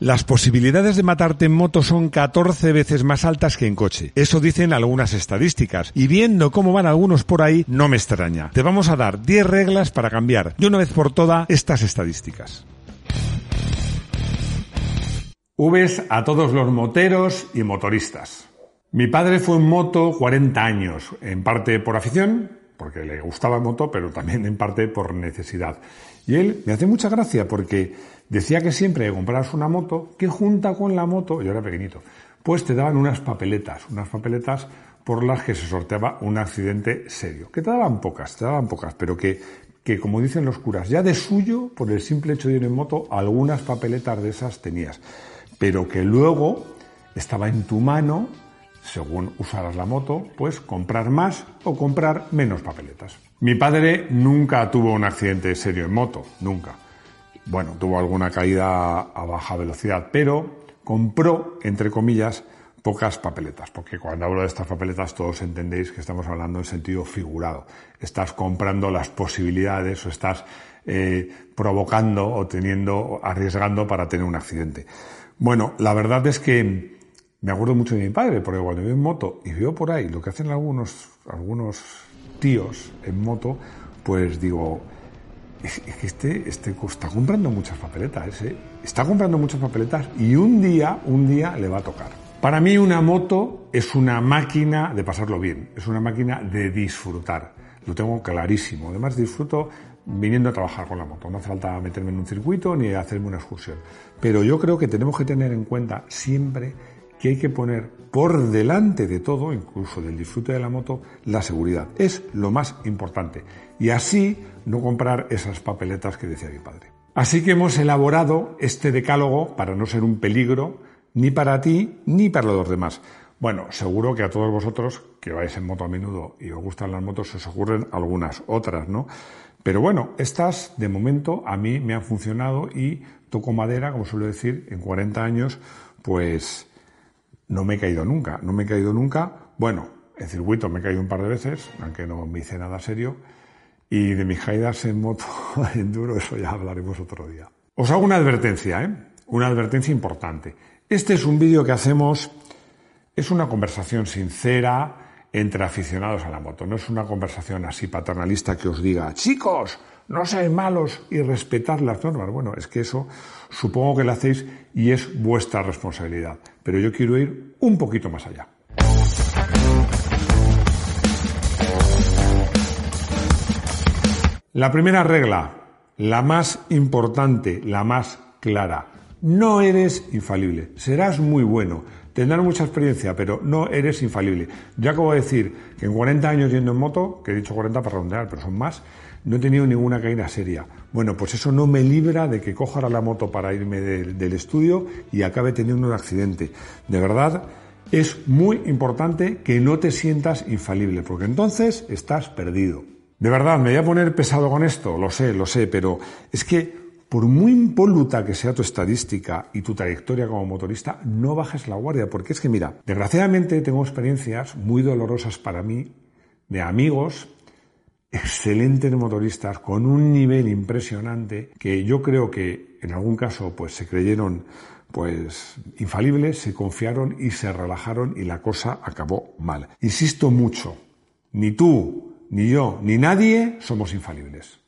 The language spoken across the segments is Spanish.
Las posibilidades de matarte en moto son 14 veces más altas que en coche. Eso dicen algunas estadísticas. Y viendo cómo van algunos por ahí, no me extraña. Te vamos a dar 10 reglas para cambiar de una vez por todas estas estadísticas. Vs a todos los moteros y motoristas. Mi padre fue en moto 40 años, en parte por afición, porque le gustaba moto, pero también en parte por necesidad. Y él me hace mucha gracia porque decía que siempre que comprabas una moto, que junta con la moto, yo era pequeñito, pues te daban unas papeletas, unas papeletas por las que se sorteaba un accidente serio. Que te daban pocas, te daban pocas, pero que, que como dicen los curas, ya de suyo, por el simple hecho de ir en moto, algunas papeletas de esas tenías. Pero que luego estaba en tu mano según usaras la moto, pues comprar más o comprar menos papeletas. Mi padre nunca tuvo un accidente serio en moto, nunca. Bueno, tuvo alguna caída a baja velocidad, pero compró, entre comillas, pocas papeletas, porque cuando hablo de estas papeletas todos entendéis que estamos hablando en sentido figurado. Estás comprando las posibilidades o estás eh, provocando o teniendo, arriesgando para tener un accidente. Bueno, la verdad es que me acuerdo mucho de mi padre, porque cuando veo en moto y veo por ahí lo que hacen algunos, algunos tíos en moto, pues digo, es, que este, este está comprando muchas papeletas, ¿eh? está comprando muchas papeletas y un día, un día le va a tocar. Para mí una moto es una máquina de pasarlo bien, es una máquina de disfrutar. Lo tengo clarísimo. Además disfruto viniendo a trabajar con la moto. No hace falta meterme en un circuito ni hacerme una excursión. Pero yo creo que tenemos que tener en cuenta siempre que hay que poner por delante de todo, incluso del disfrute de la moto, la seguridad. Es lo más importante. Y así no comprar esas papeletas que decía mi padre. Así que hemos elaborado este decálogo para no ser un peligro ni para ti ni para los demás. Bueno, seguro que a todos vosotros que vais en moto a menudo y os gustan las motos os ocurren algunas otras, ¿no? Pero bueno, estas de momento a mí me han funcionado y toco madera, como suelo decir, en 40 años, pues no me he caído nunca, no me he caído nunca. Bueno, en circuito me he caído un par de veces, aunque no me hice nada serio. Y de mis caídas en moto enduro, eso ya hablaremos otro día. Os hago una advertencia, ¿eh? Una advertencia importante. Este es un vídeo que hacemos, es una conversación sincera entre aficionados a la moto. No es una conversación así paternalista que os diga, chicos, no seáis malos y respetad las normas. Bueno, es que eso supongo que lo hacéis y es vuestra responsabilidad. Pero yo quiero ir un poquito más allá. La primera regla, la más importante, la más clara. No eres infalible. Serás muy bueno, tendrás mucha experiencia, pero no eres infalible. Yo acabo de decir que en 40 años yendo en moto, que he dicho 40 para redondear, pero son más, no he tenido ninguna caída seria. Bueno, pues eso no me libra de que coja la moto para irme del, estudio y acabe teniendo un accidente. De verdad, es muy importante que no te sientas infalible, porque entonces estás perdido. De verdad, me voy a poner pesado con esto, lo sé, lo sé, pero es que por muy impoluta que sea tu estadística y tu trayectoria como motorista, no bajes la guardia, porque es que mira, desgraciadamente tengo experiencias muy dolorosas para mí de amigos excelentes motoristas con un nivel impresionante que yo creo que en algún caso pues se creyeron pues infalibles, se confiaron y se relajaron y la cosa acabó mal. Insisto mucho, ni tú, ni yo, ni nadie somos infalibles.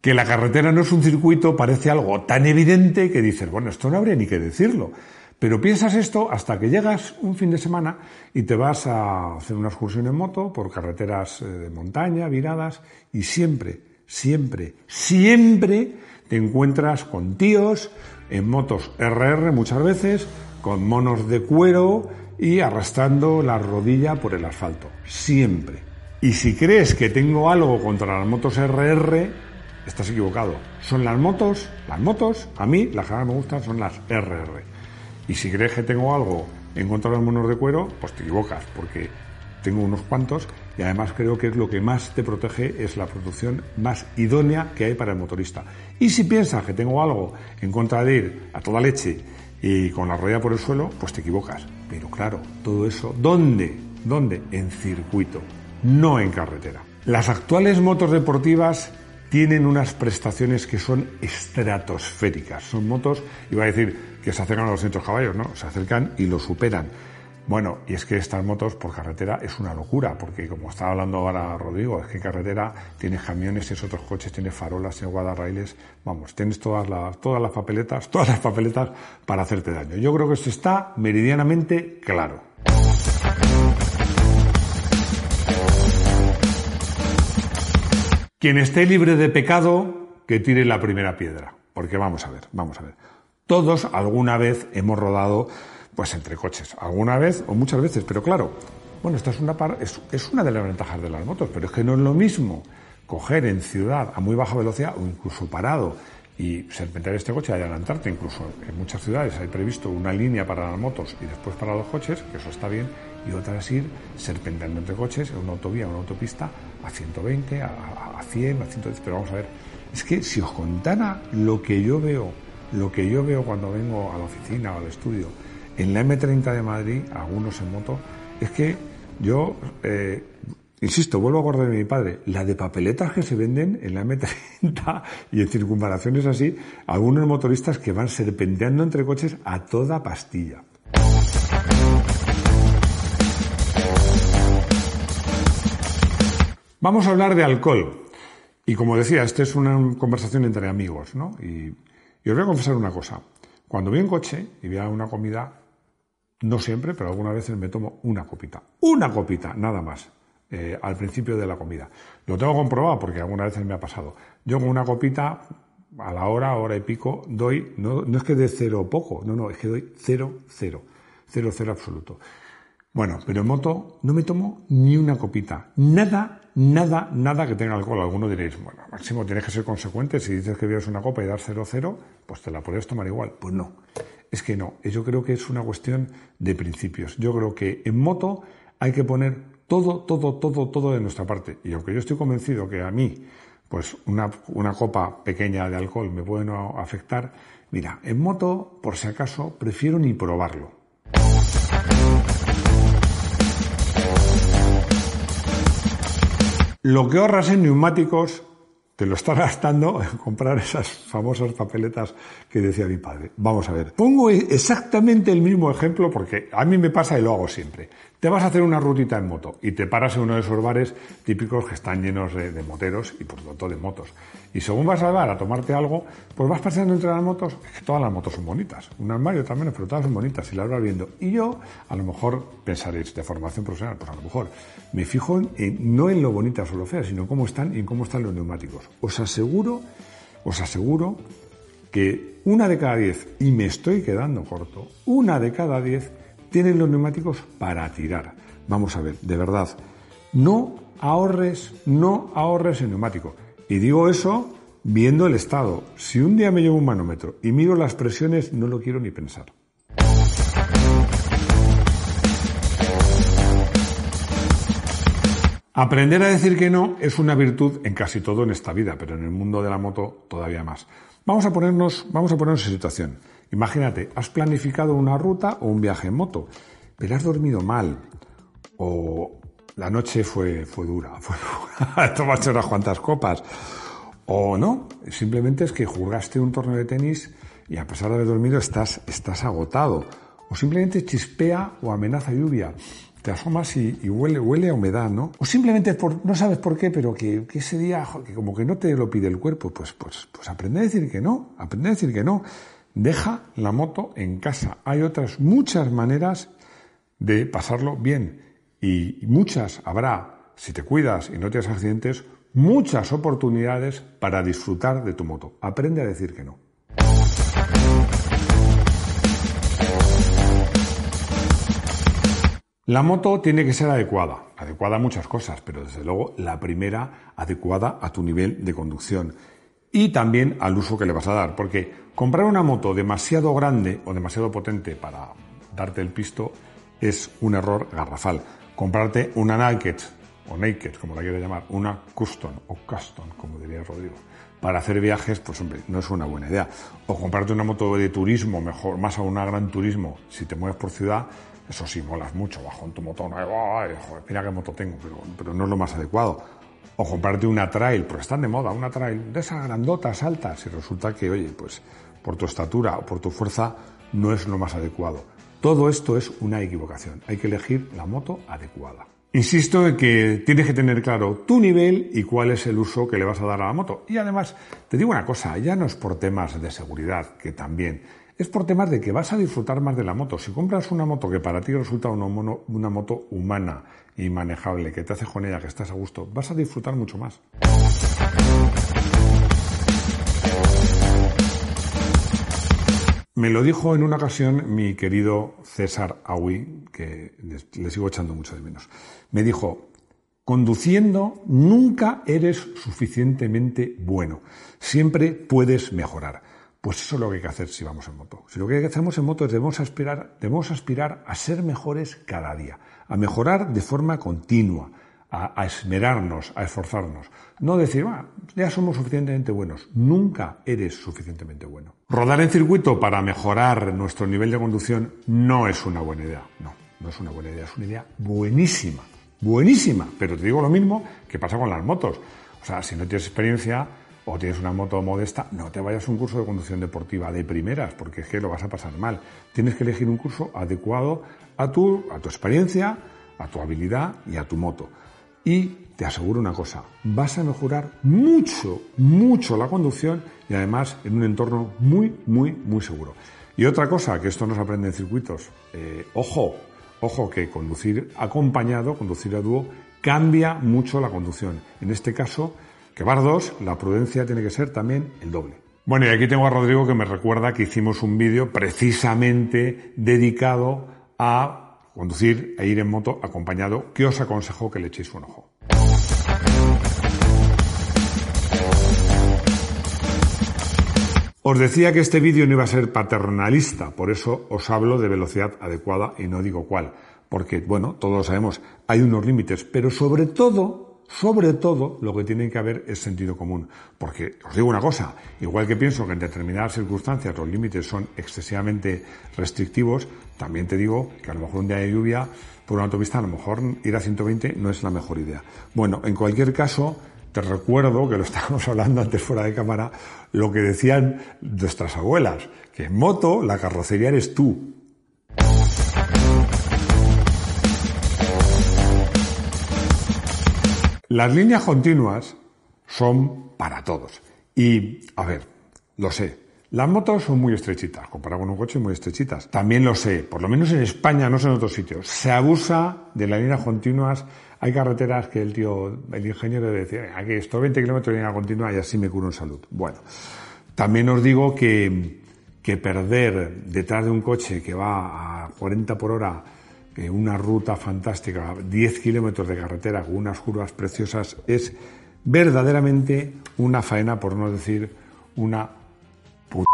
Que la carretera no es un circuito parece algo tan evidente que dices, bueno, esto no habría ni que decirlo. Pero piensas esto hasta que llegas un fin de semana y te vas a hacer una excursión en moto por carreteras eh, de montaña, viradas, y siempre, siempre, siempre te encuentras con tíos en motos RR muchas veces, con monos de cuero y arrastrando la rodilla por el asfalto. Siempre. Y si crees que tengo algo contra las motos RR, estás equivocado. Son las motos, las motos, a mí las que más me gustan son las RR. Y si crees que tengo algo en contra de los monos de cuero, pues te equivocas, porque tengo unos cuantos y además creo que es lo que más te protege, es la producción más idónea que hay para el motorista. Y si piensas que tengo algo en contra de ir a toda leche y con la rodilla por el suelo, pues te equivocas. Pero claro, todo eso, ¿dónde? ¿Dónde? En circuito, no en carretera. Las actuales motos deportivas tienen unas prestaciones que son estratosféricas. Son motos, iba a decir, que se acercan a los 200 caballos, ¿no? Se acercan y lo superan. Bueno, y es que estas motos por carretera es una locura, porque como estaba hablando ahora Rodrigo, es que carretera tienes camiones, tienes otros coches, tienes farolas, tienes guardarrailes, vamos, tienes todas las, todas las papeletas, todas las papeletas para hacerte daño. Yo creo que esto está meridianamente claro. Quien esté libre de pecado, que tire la primera piedra. Porque vamos a ver, vamos a ver. Todos alguna vez hemos rodado pues entre coches, alguna vez o muchas veces, pero claro, bueno, esta es una, es, es una de las ventajas de las motos, pero es que no es lo mismo coger en ciudad a muy baja velocidad o incluso parado y serpentear este coche y adelantarte, incluso en muchas ciudades hay previsto una línea para las motos y después para los coches, que eso está bien, y otra es ir serpenteando entre coches en una autovía o una autopista a 120, a, a 100, a 110, pero vamos a ver, es que si os contara lo que yo veo, lo que yo veo cuando vengo a la oficina o al estudio, en la M30 de Madrid, algunos en moto, es que yo, eh, insisto, vuelvo a acordar de mi padre, la de papeletas que se venden en la M30 y en circunvalaciones así, algunos motoristas que van serpenteando entre coches a toda pastilla. Vamos a hablar de alcohol. Y como decía, esta es una conversación entre amigos, ¿no? Y, os voy a confesar una cosa. Cuando voy en coche y voy a una comida, no siempre, pero algunas veces me tomo una copita. Una copita, nada más. Eh, al principio de la comida. Lo tengo comprobado porque algunas veces me ha pasado. Yo con una copita, a la hora, hora y pico, doy, no, no es que de cero poco, no, no, es que doy cero, cero. Cero, cero absoluto. Bueno, pero en moto no me tomo ni una copita. Nada, nada, nada que tenga alcohol. Algunos diréis, bueno, máximo tienes que ser consecuente. Si dices que bebes una copa y dar cero, cero, pues te la puedes tomar igual. Pues no. Es que no, yo creo que es una cuestión de principios. Yo creo que en moto hay que poner todo, todo, todo, todo de nuestra parte. Y aunque yo estoy convencido que a mí, pues una, una copa pequeña de alcohol me puede no afectar, mira, en moto, por si acaso, prefiero ni probarlo. Lo que ahorras en neumáticos te lo estás gastando en comprar esas famosas papeletas que decía mi padre. Vamos a ver. Pongo exactamente el mismo ejemplo porque a mí me pasa y lo hago siempre. Te vas a hacer una rutita en moto y te paras en uno de esos bares típicos que están llenos de, moteros y por lo tanto de motos. Y según vas al bar a tomarte algo, pues vas pasando entre las motos, es que todas las motos son bonitas. Un armario también, pero todas son bonitas y las vas viendo. Y yo, a lo mejor pensaréis, de formación profesional, pues a lo mejor me fijo no en lo bonitas o lo feas, sino cómo están y en cómo están los neumáticos. Os aseguro, os aseguro que una de cada diez, y me estoy quedando corto, una de cada diez tienen los neumáticos para tirar. Vamos a ver, de verdad, no ahorres, no ahorres el neumático. Y digo eso viendo el estado. Si un día me llevo un manómetro y miro las presiones, no lo quiero ni pensar. Aprender a decir que no es una virtud en casi todo en esta vida, pero en el mundo de la moto todavía más. Vamos a ponernos, vamos a ponernos en situación. Imagínate, has planificado una ruta o un viaje en moto, pero has dormido mal o la noche fue, fue dura, fue dura, tomaste unas cuantas copas o no, simplemente es que jugaste un torneo de tenis y a pesar de haber dormido estás, estás agotado o simplemente chispea o amenaza lluvia. Te asomas y, huele, huele a humedad, ¿no? O simplemente por, no sabes por qué, pero que, ese día, que como que no te lo pide el cuerpo, pues, pues, pues aprende a decir que no, aprende a decir que no. Deja la moto en casa. Hay otras muchas maneras de pasarlo bien y muchas habrá, si te cuidas y no tienes accidentes, muchas oportunidades para disfrutar de tu moto. Aprende a decir que no. La moto tiene que ser adecuada, adecuada a muchas cosas, pero desde luego la primera adecuada a tu nivel de conducción y también al uso que le vas a dar, porque comprar una moto demasiado grande o demasiado potente para darte el pisto es un error garrafal. Comprarte una Naked o Naked, como la quiera llamar, una Custom o Custom, como diría Rodrigo, para hacer viajes, pues hombre, no es una buena idea. O comprarte una moto de turismo, mejor, más a una gran turismo, si te mueves por ciudad, eso sí, molas mucho, bajo en tu moto, mira qué moto tengo, pero, pero no es lo más adecuado. O comprarte una trail, porque están de moda, una trail de esas grandotas, altas, y resulta que, oye, pues por tu estatura o por tu fuerza no es lo más adecuado. Todo esto es una equivocación. Hay que elegir la moto adecuada. Insisto en que tienes que tener claro tu nivel y cuál es el uso que le vas a dar a la moto. Y además, te digo una cosa, ya no es por temas de seguridad, que también, es por temas de que vas a disfrutar más de la moto. Si compras una moto que para ti resulta una, una moto humana y manejable, que te hace con ella, que estás a gusto, vas a disfrutar mucho más. Me lo dijo en una ocasión mi querido César Aui, que le sigo echando mucho de menos. Me dijo, conduciendo nunca eres suficientemente bueno, siempre puedes mejorar. Pues eso es lo que hay que hacer si vamos en moto. Si lo que hacemos en moto es debemos aspirar, debemos aspirar a ser mejores cada día, a mejorar de forma continua, a, esmerarnos, a esforzarnos. No decir, ya somos suficientemente buenos. Nunca eres suficientemente bueno. Rodar en circuito para mejorar nuestro nivel de conducción no es una buena idea. No, no es una buena idea. Es una idea buenísima. Buenísima. Pero te digo lo mismo que pasa con las motos. O sea, si no tienes experiencia o tienes una moto modesta, no te vayas a un curso de conducción deportiva de primeras, porque es que lo vas a pasar mal. Tienes que elegir un curso adecuado a tu, a tu experiencia, a tu habilidad y a tu moto. Y te aseguro una cosa, vas a mejorar mucho, mucho la conducción y además en un entorno muy, muy, muy seguro. Y otra cosa, que esto no se aprende en circuitos, eh, ojo, ojo que conducir acompañado, conducir a dúo, cambia mucho la conducción. En este caso, que dos, la prudencia tiene que ser también el doble. Bueno, y aquí tengo a Rodrigo que me recuerda que hicimos un vídeo precisamente dedicado a conducir e ir en moto acompañado, que os aconsejo que le echéis un ojo. Os decía que este vídeo no iba a ser paternalista, por eso os hablo de velocidad adecuada y no digo cuál, porque, bueno, todos lo sabemos, hay unos límites, pero sobre todo sobre todo, lo que tiene que haber es sentido común. Porque os digo una cosa, igual que pienso que en determinadas circunstancias los límites son excesivamente restrictivos, también te digo que a lo mejor un día de lluvia por una autopista a lo mejor ir a 120 no es la mejor idea. Bueno, en cualquier caso, te recuerdo que lo estábamos hablando antes fuera de cámara, lo que decían nuestras abuelas, que en moto la carrocería eres tú, Las líneas continuas son para todos. Y, a ver, lo sé, las motos son muy estrechitas, comparado con un coche muy estrechitas. También lo sé, por lo menos en España, no sé en otros sitios. Se abusa de las líneas continuas. Hay carreteras que el tío, el ingeniero debe decir, aquí estoy 20 kilómetros de línea continua y así me curo en salud. Bueno, también os digo que, que perder detrás de un coche que va a 40 por hora una ruta fantástica, 10 kilómetros de carretera con unas curvas preciosas, es verdaderamente una faena, por no decir una p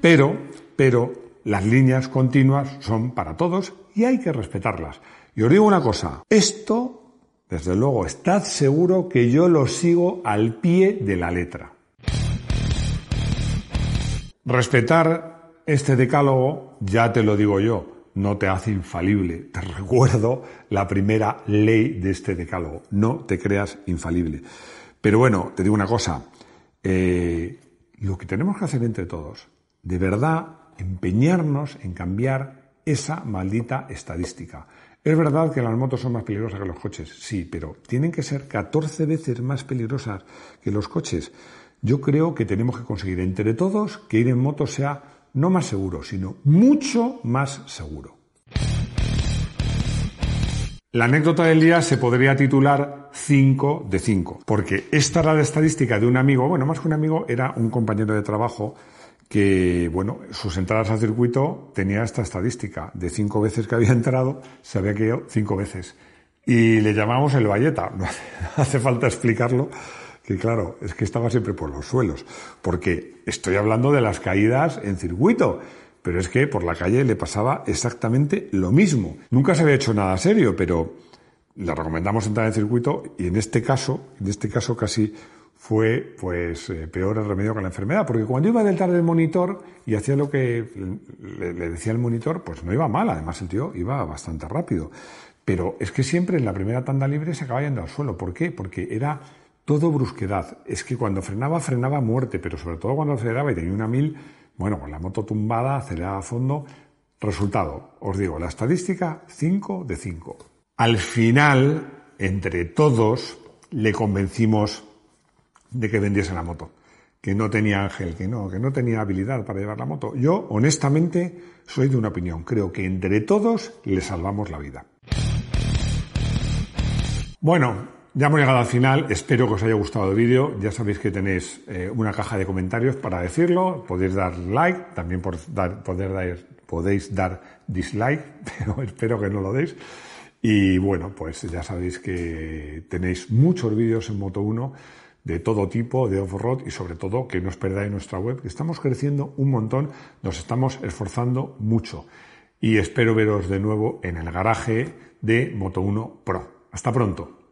Pero, pero las líneas continuas son para todos y hay que respetarlas. Y os digo una cosa, esto, desde luego, estad seguro que yo lo sigo al pie de la letra. Respetar este decálogo, ya te lo digo yo, no te hace infalible. Te recuerdo la primera ley de este decálogo. No te creas infalible. Pero bueno, te digo una cosa. Eh, lo que tenemos que hacer entre todos, de verdad, empeñarnos en cambiar esa maldita estadística. Es verdad que las motos son más peligrosas que los coches, sí, pero tienen que ser 14 veces más peligrosas que los coches. Yo creo que tenemos que conseguir entre todos que ir en moto sea no más seguro, sino mucho más seguro. La anécdota del día se podría titular 5 de 5, porque esta era la estadística de un amigo, bueno, más que un amigo, era un compañero de trabajo que, bueno, sus entradas al circuito tenía esta estadística. De cinco veces que había entrado, se había caído cinco veces. Y le llamamos el valleta. No hace falta explicarlo, que claro, es que estaba siempre por los suelos. Porque estoy hablando de las caídas en circuito. Pero es que por la calle le pasaba exactamente lo mismo. Nunca se había hecho nada serio, pero le recomendamos entrar en circuito y en este caso, en este caso casi fue pues eh, peor el remedio que la enfermedad, porque cuando iba detrás del monitor y hacía lo que le, decía el monitor, pues no iba mal, además el tío iba bastante rápido. Pero es que siempre en la primera tanda libre se acaba yendo al suelo. ¿Por qué? Porque era todo brusquedad. Es que cuando frenaba, frenaba muerte, pero sobre todo cuando aceleraba y tenía una mil, bueno, con la moto tumbada, aceleraba a fondo. Resultado, os digo, la estadística 5 de 5. Al final, entre todos, le convencimos de que vendiese la moto, que no tenía ángel, que no, que no tenía habilidad para llevar la moto. Yo, honestamente, soy de una opinión. Creo que entre todos le salvamos la vida. Bueno, ya hemos llegado al final. Espero que os haya gustado el vídeo. Ya sabéis que tenéis eh, una caja de comentarios para decirlo. Podéis dar like, también por poder dar, podéis dar dislike, pero espero que no lo deis. Y bueno, pues ya sabéis que tenéis muchos vídeos en Moto 1 de todo tipo, de off-road y sobre todo que no os perdáis nuestra web, que estamos creciendo un montón, nos estamos esforzando mucho. Y espero veros de nuevo en el garaje de Moto 1 Pro. Hasta pronto.